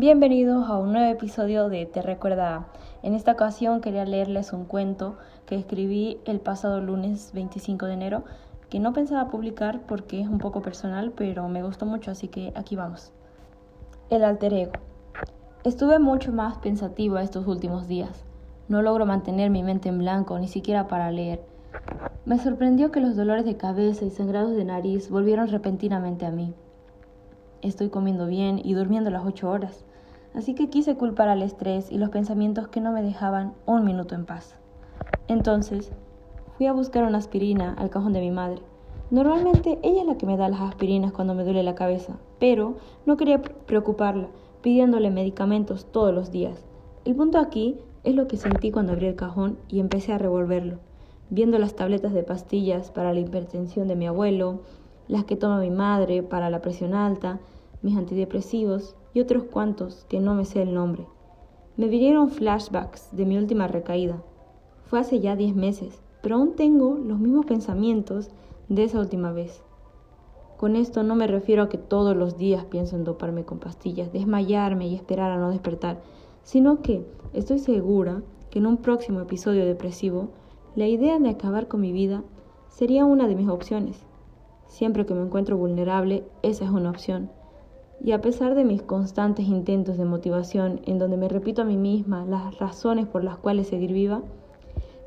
Bienvenidos a un nuevo episodio de Te Recuerda. En esta ocasión quería leerles un cuento que escribí el pasado lunes 25 de enero, que no pensaba publicar porque es un poco personal, pero me gustó mucho, así que aquí vamos. El alter ego. Estuve mucho más pensativa estos últimos días. No logro mantener mi mente en blanco, ni siquiera para leer. Me sorprendió que los dolores de cabeza y sangrados de nariz volvieron repentinamente a mí. Estoy comiendo bien y durmiendo las ocho horas, así que quise culpar al estrés y los pensamientos que no me dejaban un minuto en paz. Entonces, fui a buscar una aspirina al cajón de mi madre. Normalmente ella es la que me da las aspirinas cuando me duele la cabeza, pero no quería preocuparla pidiéndole medicamentos todos los días. El punto aquí es lo que sentí cuando abrí el cajón y empecé a revolverlo, viendo las tabletas de pastillas para la hipertensión de mi abuelo, las que toma mi madre para la presión alta, mis antidepresivos otros cuantos que no me sé el nombre. Me vinieron flashbacks de mi última recaída. Fue hace ya diez meses, pero aún tengo los mismos pensamientos de esa última vez. Con esto no me refiero a que todos los días pienso en doparme con pastillas, desmayarme y esperar a no despertar, sino que estoy segura que en un próximo episodio depresivo, la idea de acabar con mi vida sería una de mis opciones. Siempre que me encuentro vulnerable, esa es una opción. Y a pesar de mis constantes intentos de motivación en donde me repito a mí misma las razones por las cuales seguir viva,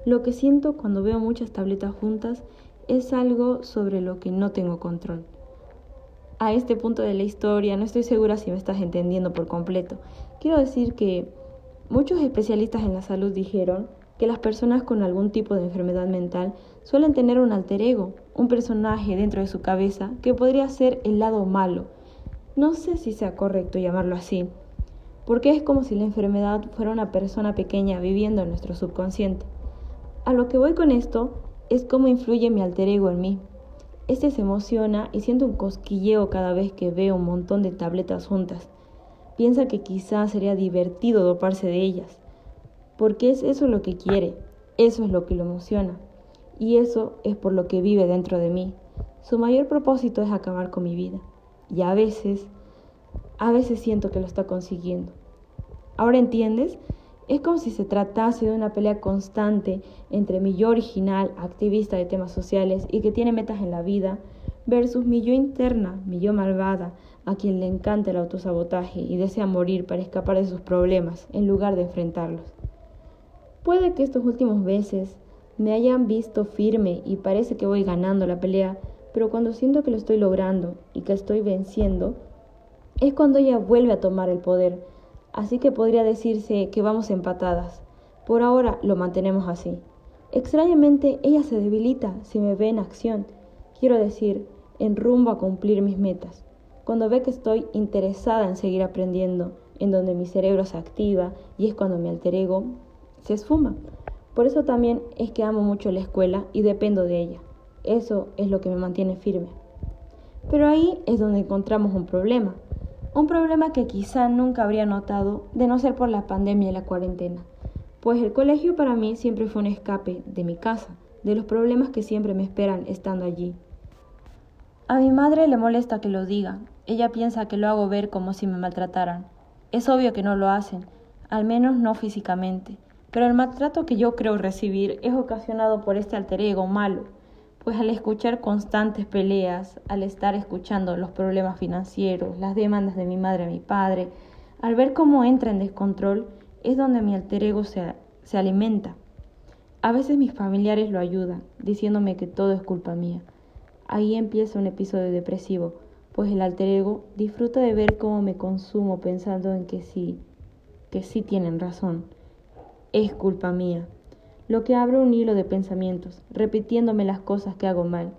lo que siento cuando veo muchas tabletas juntas es algo sobre lo que no tengo control. A este punto de la historia no estoy segura si me estás entendiendo por completo. Quiero decir que muchos especialistas en la salud dijeron que las personas con algún tipo de enfermedad mental suelen tener un alter ego, un personaje dentro de su cabeza que podría ser el lado malo. No sé si sea correcto llamarlo así, porque es como si la enfermedad fuera una persona pequeña viviendo en nuestro subconsciente. A lo que voy con esto es cómo influye mi alter ego en mí. Este se emociona y siento un cosquilleo cada vez que veo un montón de tabletas juntas. Piensa que quizás sería divertido doparse de ellas porque es eso lo que quiere, eso es lo que lo emociona, y eso es por lo que vive dentro de mí. Su mayor propósito es acabar con mi vida, y a veces, a veces siento que lo está consiguiendo. ¿Ahora entiendes? Es como si se tratase de una pelea constante entre mi yo original, activista de temas sociales y que tiene metas en la vida, versus mi yo interna, mi yo malvada, a quien le encanta el autosabotaje y desea morir para escapar de sus problemas en lugar de enfrentarlos. Puede que estos últimos veces me hayan visto firme y parece que voy ganando la pelea, pero cuando siento que lo estoy logrando y que estoy venciendo, es cuando ella vuelve a tomar el poder. Así que podría decirse que vamos empatadas. Por ahora lo mantenemos así. Extrañamente, ella se debilita si me ve en acción, quiero decir, en rumbo a cumplir mis metas. Cuando ve que estoy interesada en seguir aprendiendo, en donde mi cerebro se activa y es cuando mi alter ego se esfuma. Por eso también es que amo mucho la escuela y dependo de ella. Eso es lo que me mantiene firme. Pero ahí es donde encontramos un problema. Un problema que quizá nunca habría notado de no ser por la pandemia y la cuarentena. Pues el colegio para mí siempre fue un escape de mi casa, de los problemas que siempre me esperan estando allí. A mi madre le molesta que lo diga. Ella piensa que lo hago ver como si me maltrataran. Es obvio que no lo hacen, al menos no físicamente pero el maltrato que yo creo recibir es ocasionado por este alter ego malo, pues al escuchar constantes peleas, al estar escuchando los problemas financieros, las demandas de mi madre y mi padre, al ver cómo entra en descontrol, es donde mi alter ego se, se alimenta. A veces mis familiares lo ayudan, diciéndome que todo es culpa mía. Ahí empieza un episodio depresivo, pues el alter ego disfruta de ver cómo me consumo pensando en que sí, que sí tienen razón es culpa mía. Lo que abre un hilo de pensamientos, repitiéndome las cosas que hago mal,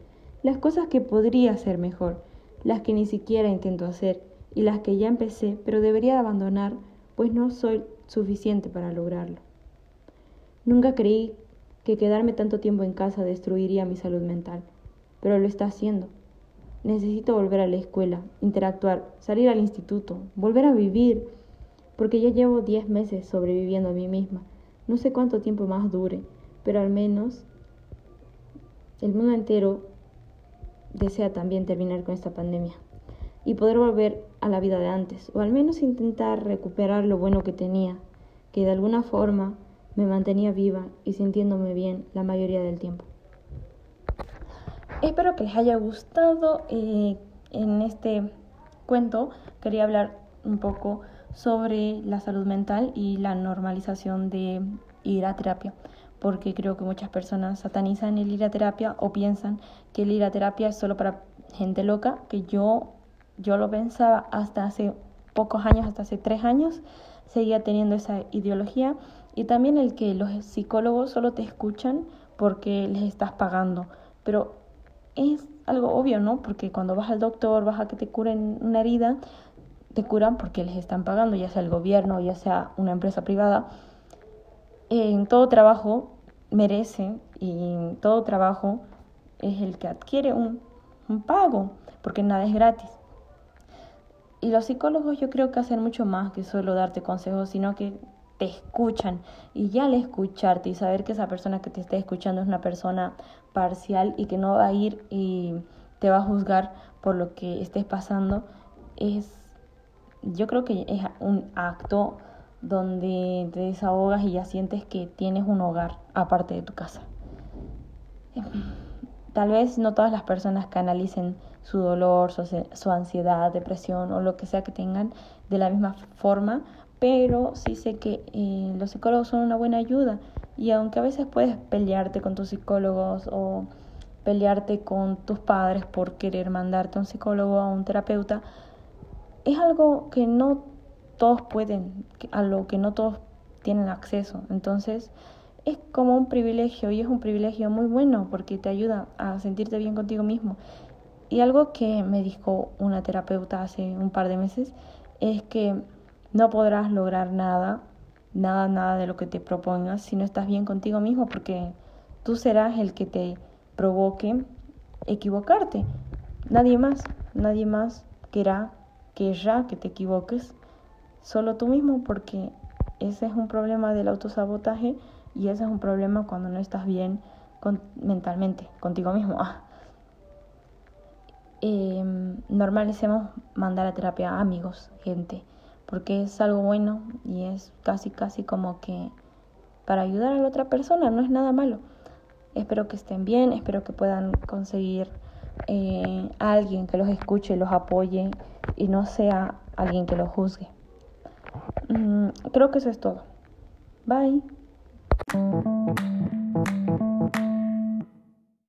las cosas que podría hacer mejor, las que ni siquiera intento hacer y las que ya empecé pero debería abandonar pues no soy suficiente para lograrlo. Nunca creí que quedarme tanto tiempo en casa destruiría mi salud mental, pero lo está haciendo. Necesito volver a la escuela, interactuar, salir al instituto, volver a vivir, porque ya llevo diez meses sobreviviendo a mí misma no sé cuánto tiempo más dure, pero al menos el mundo entero desea también terminar con esta pandemia. y poder volver a la vida de antes, o al menos intentar recuperar lo bueno que tenía, que de alguna forma me mantenía viva y sintiéndome bien la mayoría del tiempo. Espero que les haya gustado. Eh, en este cuento quería hablar un poco sobre la salud mental y la normalización de ir a terapia, porque creo que muchas personas satanizan el ir a terapia o piensan que el ir a terapia es solo para gente loca, que yo, yo lo pensaba hasta hace pocos años, hasta hace tres años, seguía teniendo esa ideología y también el que los psicólogos solo te escuchan porque les estás pagando, pero es algo obvio, ¿no? Porque cuando vas al doctor, vas a que te curen una herida, te curan porque les están pagando, ya sea el gobierno, ya sea una empresa privada. En todo trabajo merece y todo trabajo es el que adquiere un, un pago, porque nada es gratis. Y los psicólogos yo creo que hacen mucho más que solo darte consejos, sino que te escuchan y ya al escucharte y saber que esa persona que te está escuchando es una persona parcial y que no va a ir y te va a juzgar por lo que estés pasando es yo creo que es un acto donde te desahogas y ya sientes que tienes un hogar aparte de tu casa. Tal vez no todas las personas canalicen su dolor, su, su, ansiedad, depresión o lo que sea que tengan de la misma forma, pero sí sé que eh, los psicólogos son una buena ayuda y aunque a veces puedes pelearte con tus psicólogos o pelearte con tus padres por querer mandarte a un psicólogo o a un terapeuta, es algo que no todos pueden, a lo que no todos tienen acceso. Entonces, es como un privilegio y es un privilegio muy bueno porque te ayuda a sentirte bien contigo mismo. Y algo que me dijo una terapeuta hace un par de meses es que no podrás lograr nada, nada, nada de lo que te propongas si no estás bien contigo mismo, porque tú serás el que te provoque equivocarte. Nadie más, nadie más querrá, querrá que te equivoques, solo tú mismo, porque ese es un problema del autosabotaje y ese es un problema cuando no estás bien mentalmente, contigo mismo. Eh, mandar a terapia a amigos, gente porque es algo bueno y es casi, casi como que para ayudar a la otra persona, no es nada malo. Espero que estén bien, espero que puedan conseguir eh, alguien que los escuche, los apoye y no sea alguien que los juzgue. Mm, creo que eso es todo. Bye.